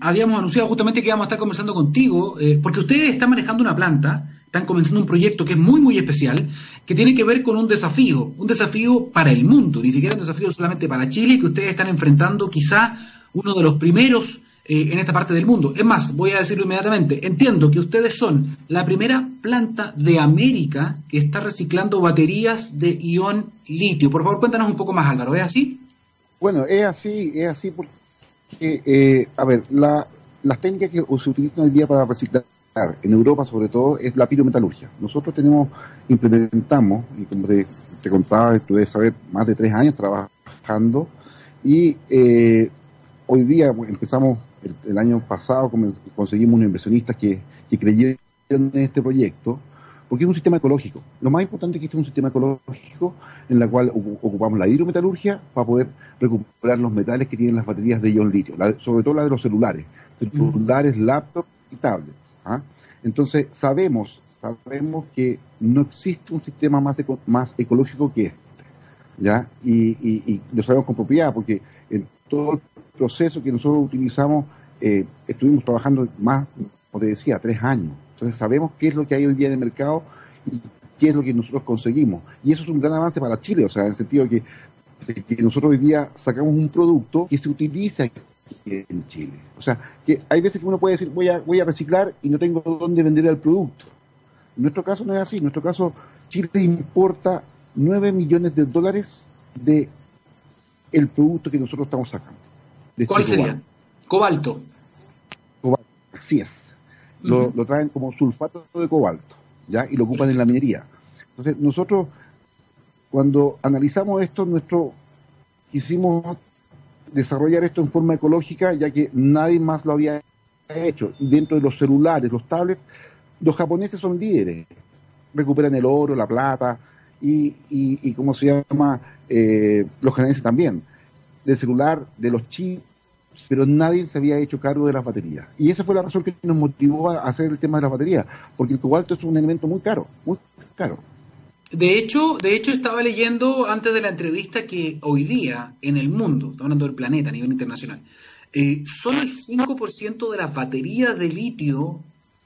habíamos anunciado justamente que íbamos a estar conversando contigo, eh, porque ustedes están manejando una planta, están comenzando un proyecto que es muy, muy especial, que tiene que ver con un desafío, un desafío para el mundo, ni siquiera un desafío solamente para Chile, que ustedes están enfrentando quizá uno de los primeros eh, en esta parte del mundo. Es más, voy a decirlo inmediatamente, entiendo que ustedes son la primera planta de América que está reciclando baterías de ion litio. Por favor, cuéntanos un poco más, Álvaro, ¿es así? Bueno, es así, es así porque, eh, a ver, la, las técnicas que se utilizan hoy día para reciclar en Europa sobre todo es la pirometalurgia. Nosotros tenemos, implementamos, y como te, te contaba, estuve saber más de tres años trabajando y eh, hoy día empezamos el, año pasado conseguimos unos inversionistas que, creyeron en este proyecto, porque es un sistema ecológico. Lo más importante es que este es un sistema ecológico en el cual ocupamos la hidrometalurgia para poder recuperar los metales que tienen las baterías de ion litio, sobre todo la de los celulares, celulares, laptops y tablets. ¿ah? Entonces sabemos, sabemos que no existe un sistema más, más ecológico que este, ¿ya? Y, y lo sabemos con propiedad, porque en todo el proceso que nosotros utilizamos, eh, estuvimos trabajando más, como te decía, tres años. Entonces sabemos qué es lo que hay hoy día en el mercado y qué es lo que nosotros conseguimos. Y eso es un gran avance para Chile, o sea, en el sentido de que, nosotros hoy día sacamos un producto que se utiliza en Chile. O sea, que hay veces que uno puede decir, voy a, voy a reciclar y no tengo dónde vender el producto. En nuestro caso no es así. En nuestro caso, Chile importa 9 millones de dólares de el producto que nosotros estamos sacando. Este ¿Cuál sería? Cobalto. Cobalto, así es. lo, lo, traen como sulfato de cobalto, ¿ya? Y lo ocupan en la minería. Entonces, nosotros, cuando analizamos esto, nuestro quisimos desarrollar esto en forma ecológica, ya que nadie más lo había hecho. Dentro de los celulares, los tablets, los japoneses son líderes. Recuperan el oro, la plata y, y, ¿cómo se llama? Eh, los canadienses también. Del celular, de los chips, pero nadie se había hecho cargo de las baterías. Y esa fue la razón que nos motivó a hacer el tema de las baterías, porque el cobalto es un elemento muy caro, muy caro. De hecho, de hecho, estaba leyendo antes de la entrevista que hoy día en el mundo, estamos hablando del planeta a nivel internacional, eh, solo el 5% de las baterías de litio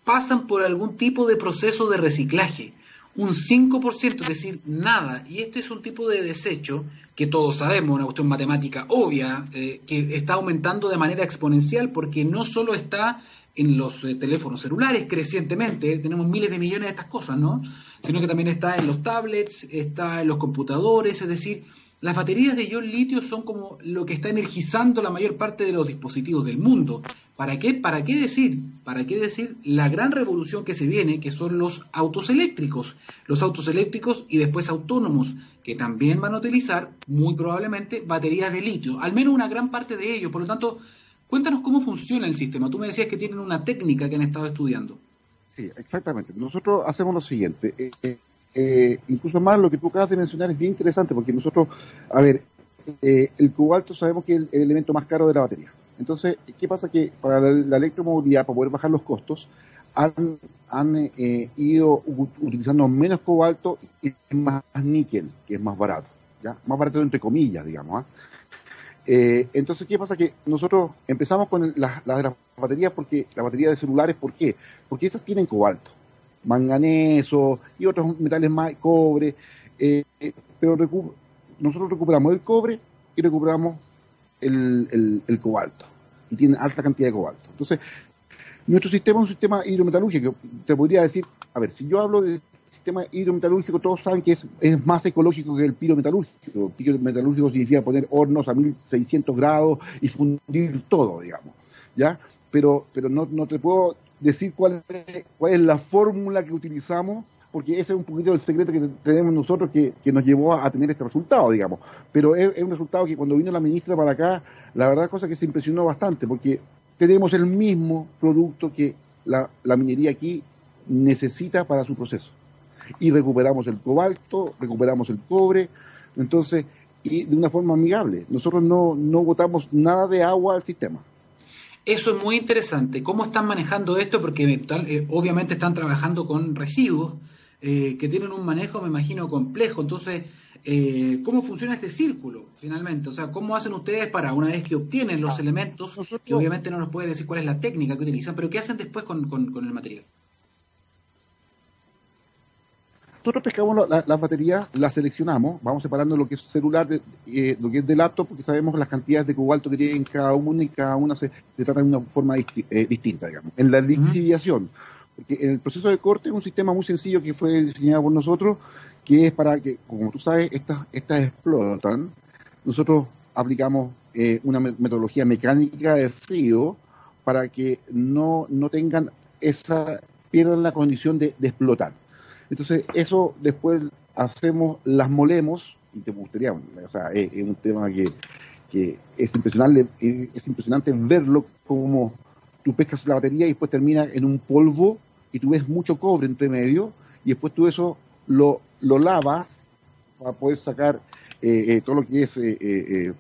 pasan por algún tipo de proceso de reciclaje. Un 5%, es decir, nada. Y este es un tipo de desecho que todos sabemos, una cuestión matemática obvia, eh, que está aumentando de manera exponencial porque no solo está en los eh, teléfonos celulares crecientemente, tenemos miles de millones de estas cosas, ¿no? Sino que también está en los tablets, está en los computadores, es decir, las baterías de ion litio son como lo que está energizando la mayor parte de los dispositivos del mundo. ¿Para qué? ¿Para qué decir? ¿Para qué decir la gran revolución que se viene, que son los autos eléctricos? Los autos eléctricos y después autónomos, que también van a utilizar muy probablemente baterías de litio, al menos una gran parte de ellos. Por lo tanto, Cuéntanos cómo funciona el sistema. Tú me decías que tienen una técnica que han estado estudiando. Sí, exactamente. Nosotros hacemos lo siguiente. Eh, eh, eh, incluso más lo que tú acabas de mencionar es bien interesante porque nosotros, a ver, el cobalto sabemos que es el, elemento más caro de la batería. Entonces, ¿qué pasa? Que para la, electromovilidad, para poder bajar los costos, han, ido utilizando menos cobalto y más níquel, que es más barato. ¿ya? Más barato entre comillas, digamos. ¿ah? Eh, entonces, ¿qué pasa? Que nosotros empezamos con las la de las baterías porque la batería de celulares, ¿por qué? Porque esas tienen cobalto, manganeso y otros metales más, cobre, eh, pero nosotros recuperamos el cobre y recuperamos el, el, cobalto y tienen alta cantidad de cobalto. Entonces, nuestro sistema es un sistema hidrometalúrgico. Te podría decir, a ver, si yo hablo de sistema hidrometalúrgico, todos saben que es, es más ecológico que el pirometalúrgico. El pirometalúrgico significa poner hornos a 1600 grados y fundir todo, digamos. ¿Ya? Pero, pero no, no te puedo decir cuál es, cuál es la fórmula que utilizamos, porque ese es un poquito el secreto que tenemos nosotros que, que nos llevó a, tener este resultado, digamos. Pero es, un resultado que cuando vino la ministra para acá, la verdad cosa que se impresionó bastante, porque tenemos el mismo producto que la, la minería aquí necesita para su proceso y recuperamos el cobalto, recuperamos el cobre, entonces, y de una forma amigable. Nosotros no, no botamos nada de agua al sistema. Eso es muy interesante. ¿Cómo están manejando esto? Porque eh, obviamente están trabajando con residuos eh, que tienen un manejo, me imagino, complejo. Entonces, eh, ¿cómo funciona este círculo finalmente? O sea, ¿cómo hacen ustedes para, una vez que obtienen los ah, elementos, que obviamente no nos puede decir cuál es la técnica que utilizan, pero qué hacen después con el material? Nosotros pescamos las baterías, las seleccionamos, vamos separando lo que es celular, de, eh, lo que es de laptop, porque sabemos las cantidades de cobalto que tienen cada una y cada una se, trata de una forma eh, distinta, digamos. En la lixiviación, porque en el proceso de corte es un sistema muy sencillo que fue diseñado por nosotros, que es para que, como tú sabes, estas, estas explotan. Nosotros aplicamos eh, una metodología mecánica de frío para que no, no tengan esa, pierdan la condición de explotar. Entonces, eso después hacemos, las molemos, y te gustaría, o sea, es, un tema que, es impresionante, es impresionante verlo como tú pescas la batería y después termina en un polvo y tú ves mucho cobre entre medio y después tú eso lo, lo lavas para poder sacar eh, eh, todo lo que es eh,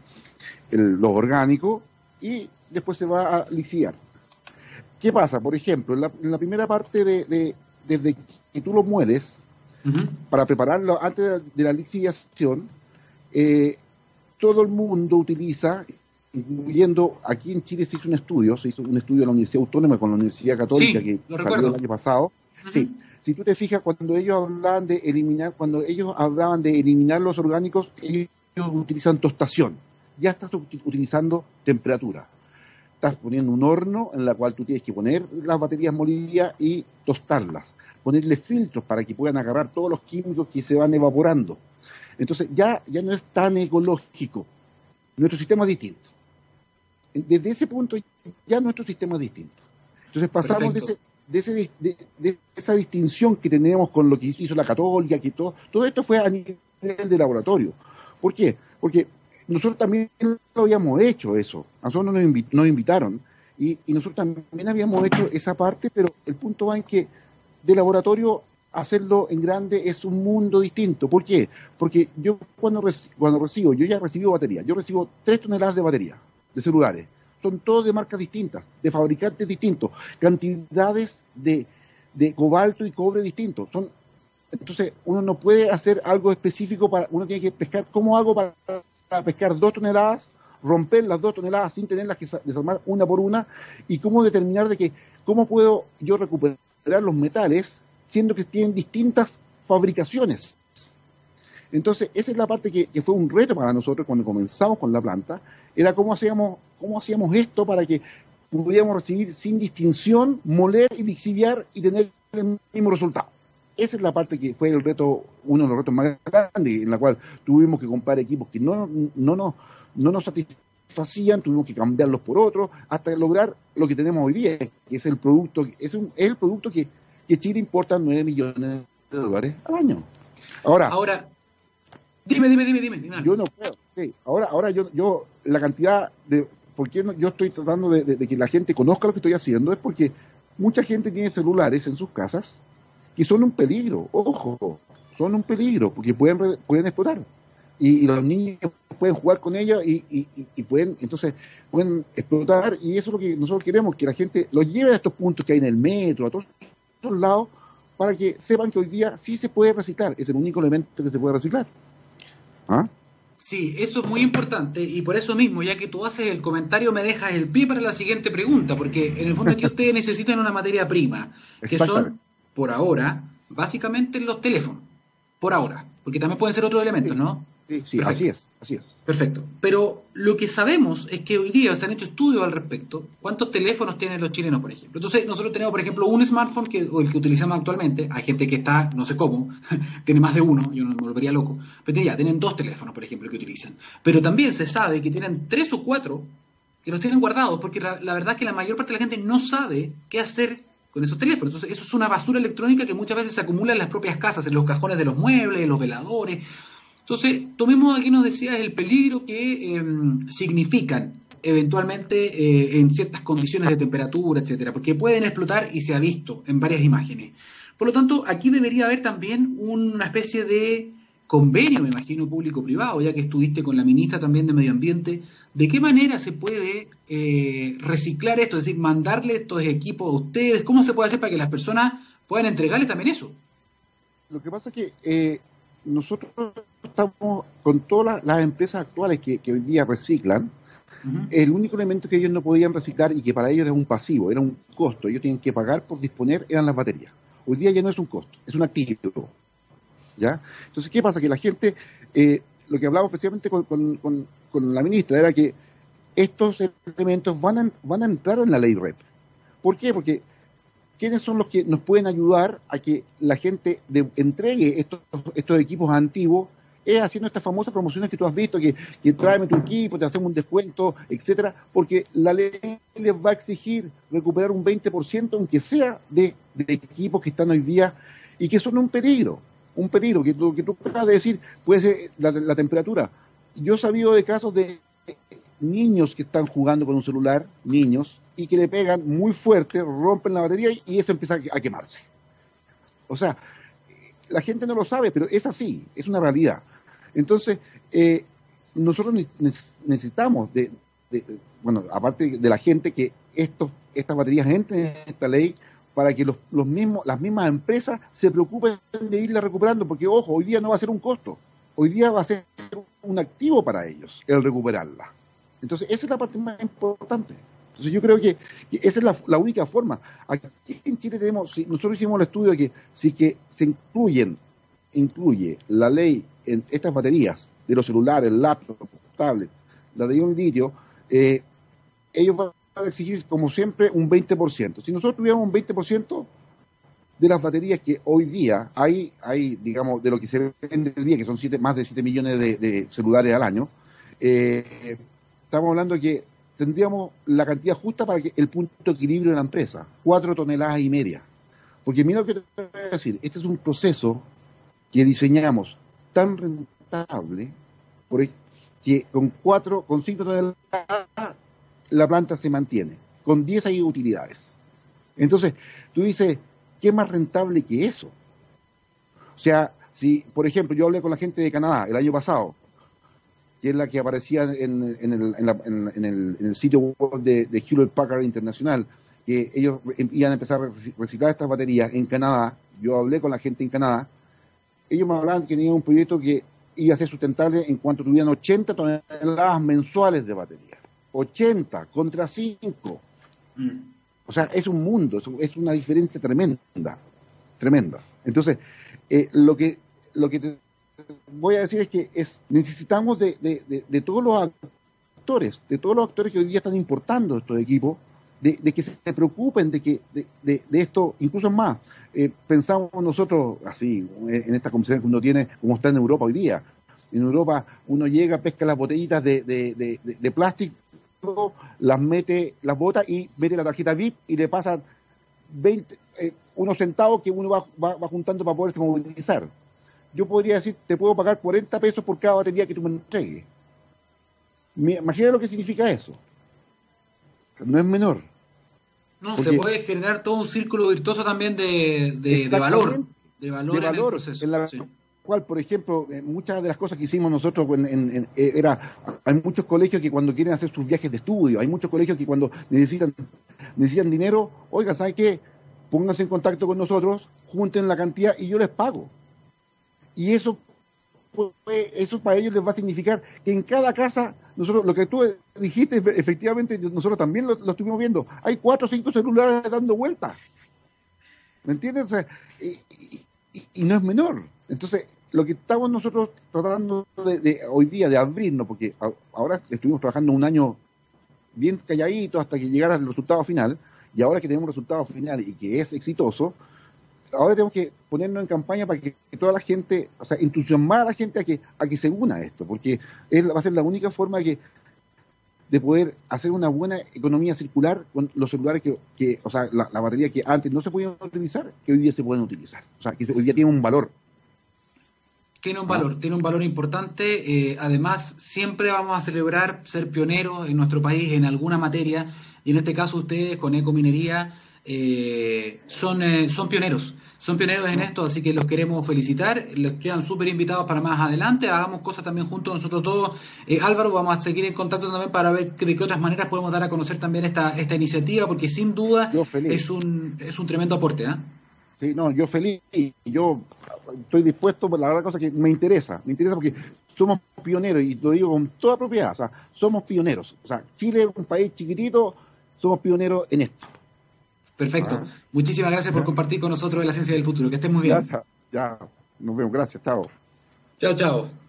lo orgánico y después se va a lixiar. ¿Qué pasa? Por ejemplo, en la, primera parte de, desde que tú lo mueles, para prepararlo antes de la lixiviación, eh, todo el mundo utiliza, incluyendo aquí en Chile se hizo un estudio, se hizo un estudio en la Universidad Autónoma con la Universidad Católica que salió el año pasado. Sí, si tú te fijas, cuando ellos hablaban de eliminar, cuando ellos hablaban de eliminar los orgánicos, ellos utilizan tostación. Ya estás utilizando temperatura. Estás poniendo un horno en el cual tú tienes que poner las baterías molidas y tostarlas, ponerle filtros para que puedan agarrar todos los químicos que se van evaporando. Entonces ya, ya no es tan ecológico. Nuestro sistema es distinto. Desde ese punto ya nuestro sistema es distinto. Entonces pasamos de, ese, de, ese, de, esa distinción que tenemos con lo que hizo la católica, que todo, todo esto fue a nivel de laboratorio. ¿Por qué? Porque nosotros también lo habíamos hecho eso. Nosotros nos, invitaron y, nosotros también habíamos hecho esa parte, pero el punto va en que de laboratorio hacerlo en grande es un mundo distinto. ¿Por qué? Porque yo cuando, cuando recibo, yo ya recibo batería, yo recibo tres toneladas de batería de celulares. Son todos de marcas distintas, de fabricantes distintos, cantidades de, de cobalto y cobre distintos. Son, entonces, uno no puede hacer algo específico para, uno tiene que pescar, ¿cómo hago para pescar dos toneladas, romper las dos toneladas sin tenerlas que desarmar una por una, y cómo determinar de que, cómo puedo yo recuperar los metales, siendo que tienen distintas fabricaciones. Entonces, esa es la parte que, fue un reto para nosotros cuando comenzamos con la planta, era cómo hacíamos, cómo hacíamos esto para que pudiéramos recibir sin distinción, moler y lixiviar y tener el mismo resultado esa es la parte que fue el reto, uno de los retos más grandes, en la cual tuvimos que comprar equipos que no, no, no, no nos satisfacían, tuvimos que cambiarlos por otros, hasta lograr lo que tenemos hoy día, que es el producto, es, un, es el producto que, que Chile importa 9 millones de dólares al año. Ahora, ahora dime, dime, dime, dime. Yo no puedo, ahora, ahora yo, yo, la cantidad de, ¿por qué yo estoy tratando de, de que la gente conozca lo que estoy haciendo? Es porque mucha gente tiene celulares en sus casas, que son un peligro, ojo, son un peligro, porque pueden, pueden explotar. Y, los niños pueden jugar con ellos y, y, pueden, entonces, pueden explotar, y eso es lo que nosotros queremos, que la gente los lleve a estos puntos que hay en el metro, a todos, todos lados, para que sepan que hoy día sí se puede reciclar, es el único elemento que se puede reciclar. ¿Ah? Sí, eso es muy importante y por eso mismo, ya que tú haces el comentario, me dejas el pie para la siguiente pregunta, porque en el fondo aquí ustedes necesitan una materia prima, que son por ahora, básicamente en los teléfonos, por ahora, porque también pueden ser otros elementos, ¿no? Sí, sí, así es, así es. Perfecto. Pero lo que sabemos es que hoy día se han hecho estudios al respecto. ¿Cuántos teléfonos tienen los chilenos, por ejemplo? Entonces, nosotros tenemos, por ejemplo, un smartphone que, o el que utilizamos actualmente. Hay gente que está, no sé cómo, tiene más de uno, yo no me volvería loco. Pero ya, tienen dos teléfonos, por ejemplo, que utilizan. Pero también se sabe que tienen tres o cuatro que los tienen guardados, porque la, la verdad es que la mayor parte de la gente no sabe qué hacer con esos teléfonos. Entonces, eso es una basura electrónica que muchas veces se acumula en las propias casas, en los cajones de los muebles, en los veladores. Entonces, tomemos aquí nos decía el peligro que em, significan eventualmente eh, en ciertas condiciones de temperatura, etcétera, porque pueden explotar y se ha visto en varias imágenes. Por lo tanto, aquí debería haber también una especie de convenio, me imagino, público-privado, ya que estuviste con la ministra también de Medio Ambiente, ¿De qué manera se puede eh, reciclar esto? Es decir, mandarle estos equipos a ustedes. ¿Cómo se puede hacer para que las personas puedan entregarles también eso? Lo que pasa es que eh, nosotros estamos con todas las, empresas actuales que, hoy día reciclan. El único elemento que ellos no podían reciclar y que para ellos era un pasivo, era un costo, ellos tienen que pagar por disponer, eran las baterías. Hoy día ya no es un costo, es un activo. ¿ya? Entonces, ¿qué pasa? Que la gente, eh, lo que hablamos especialmente con, con la ministra era que estos elementos van a, van a entrar en la ley REP. ¿Por qué? Porque ¿quiénes son los que nos pueden ayudar a que la gente entregue estos, estos equipos antiguos? Es haciendo estas famosas promociones que tú has visto, que, que tráeme tu equipo, te hacemos un descuento, etcétera, porque la ley les va a exigir recuperar un 20%, aunque sea de, equipos que están hoy día y que son un peligro, un peligro, que tú, que tú acabas de decir, puede ser la temperatura, yo he sabido de casos de niños que están jugando con un celular, niños, y que le pegan muy fuerte, rompen la batería y eso empieza a quemarse. O sea, la gente no lo sabe, pero es así, es una realidad. Entonces, eh, nosotros necesitamos, de, bueno, aparte de la gente, que estos, estas baterías entren en esta ley para que los, los mismos, las mismas empresas se preocupen de irla recuperando, porque ojo, hoy día no va a ser un costo hoy día va a ser un activo para ellos el recuperarla. Entonces, esa es la parte más importante. Entonces, yo creo que, esa es la, única forma. Aquí en Chile tenemos, si nosotros hicimos el estudio de que si que se incluyen, incluye la ley en estas baterías de los celulares, laptops, tablets, la de un litio, eh, ellos van a exigir, como siempre, un 20%. Si nosotros tuviéramos un 20% de las baterías que hoy día hay, hay digamos, de lo que se vende hoy día, que son siete, más de 7 millones de, celulares al año, eh, estamos hablando que tendríamos la cantidad justa para que el punto de equilibrio de la empresa, 4 toneladas y media. Porque mira lo que te voy a decir, este es un proceso que diseñamos tan rentable que con 4, con 5 toneladas la planta se mantiene, con 10 hay utilidades. Entonces, tú dices, ¿qué más rentable que eso? O sea, si, por ejemplo, yo hablé con la gente de Canadá el año pasado, que es la que aparecía en, el, sitio web de, Hewlett Packard Internacional, que ellos iban a empezar a reciclar estas baterías en Canadá. Yo hablé con la gente en Canadá. Ellos me hablaban que tenían un proyecto que iba a ser sustentable en cuanto tuvieran 80 toneladas mensuales de baterías. 80 contra 5. Mm. O sea, es un mundo, es una diferencia tremenda, tremenda. Entonces, eh, lo que lo que te voy a decir es que es necesitamos de, de, todos los actores, de todos los actores que hoy día están importando estos equipos, de, que se preocupen de que de, esto, incluso más. Eh, pensamos nosotros, así, en esta conversación que uno tiene, como está en Europa hoy día. En Europa uno llega, pesca las botellitas de, plástico, las mete, las bota y mete la tarjeta VIP y le pasan 20, eh, unos centavos que uno va, va, juntando para poderse movilizar. Yo podría decir, te puedo pagar 40 pesos por cada batería que tú me entregues. Imagina lo que significa eso. No es menor. No, se puede generar todo un círculo virtuoso también de, de, valor. De valor, en, el proceso, la cual, por ejemplo, eh, muchas de las cosas que hicimos nosotros en, eh, era, hay muchos colegios que cuando quieren hacer sus viajes de estudio, hay muchos colegios que cuando necesitan, necesitan dinero, oiga, ¿sabe qué? Pónganse en contacto con nosotros, junten la cantidad y yo les pago. Y eso, eso para ellos les va a significar que en cada casa, nosotros, lo que tú dijiste, efectivamente, nosotros también lo, estuvimos viendo. Hay cuatro o cinco celulares dando vueltas. ¿Me entiendes? y, no es menor. Entonces, lo que estamos nosotros tratando de, hoy día de abrirnos, porque ahora estuvimos trabajando un año bien calladito hasta que llegara el resultado final, y ahora que tenemos un resultado final y que es exitoso, ahora tenemos que ponernos en campaña para que, toda la gente, o sea, entusiasmar a la gente a que, a que se una a esto, porque es, va a ser la única forma de, que, de poder hacer una buena economía circular con los celulares que, que o sea, la, batería que antes no se podían utilizar, que hoy día se pueden utilizar. O sea, que hoy día tienen un valor. Tiene un valor, tiene un valor importante. Eh, además, siempre vamos a celebrar ser pioneros en nuestro país en alguna materia, y en este caso ustedes con Ecominería eh, son, eh, son pioneros, son pioneros en esto, así que los queremos felicitar, les quedan súper invitados para más adelante, hagamos cosas también juntos nosotros todos. Eh, Álvaro, vamos a seguir en contacto también para ver de qué otras maneras podemos dar a conocer también esta, esta iniciativa, porque sin duda es un, es un tremendo aporte. ¿eh? Sí, no, yo feliz, yo estoy dispuesto, la verdad cosa que me interesa, me interesa porque somos pioneros, y lo digo con toda propiedad, o sea, somos pioneros. O sea, Chile es un país chiquitito, somos pioneros en esto. Perfecto. Ah. Muchísimas gracias por compartir con nosotros la ciencia del futuro. Que estén muy bien. Gracias. Ya, nos vemos. Gracias. Chao. Chao, chao.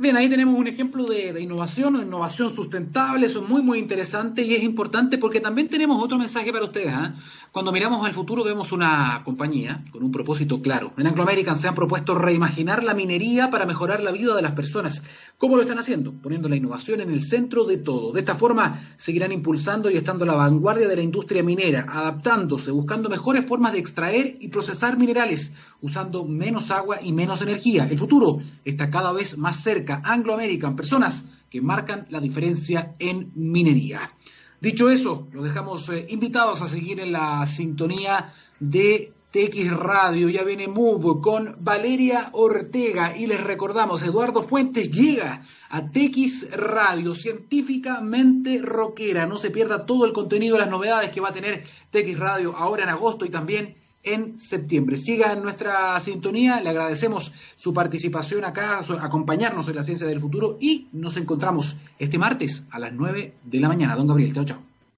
Bien, ahí tenemos un ejemplo de, innovación o innovación sustentable, eso es muy, muy interesante y es importante porque también tenemos otro mensaje para ustedes. ¿ah? Cuando miramos al futuro vemos una compañía con un propósito claro. En Anglo American se han propuesto reimaginar la minería para mejorar la vida de las personas. ¿Cómo lo están haciendo? Poniendo la innovación en el centro de todo. De esta forma seguirán impulsando y estando a la vanguardia de la industria minera, adaptándose, buscando mejores formas de extraer y procesar minerales, usando menos agua y menos energía. El futuro está cada vez más cerca Anglo American, personas que marcan la diferencia en minería. Dicho eso, los dejamos eh, invitados a seguir en la sintonía de TX Radio. Ya viene Move con Valeria Ortega y les recordamos, Eduardo Fuentes llega a TX Radio, científicamente rockera. No se pierda todo el contenido de las novedades que va a tener TX Radio ahora en agosto y también en septiembre. Siga en nuestra sintonía, le agradecemos su participación acá, acompañarnos en la ciencia del futuro y nos encontramos este martes a las 9 de la mañana. Don Gabriel, chao, chao.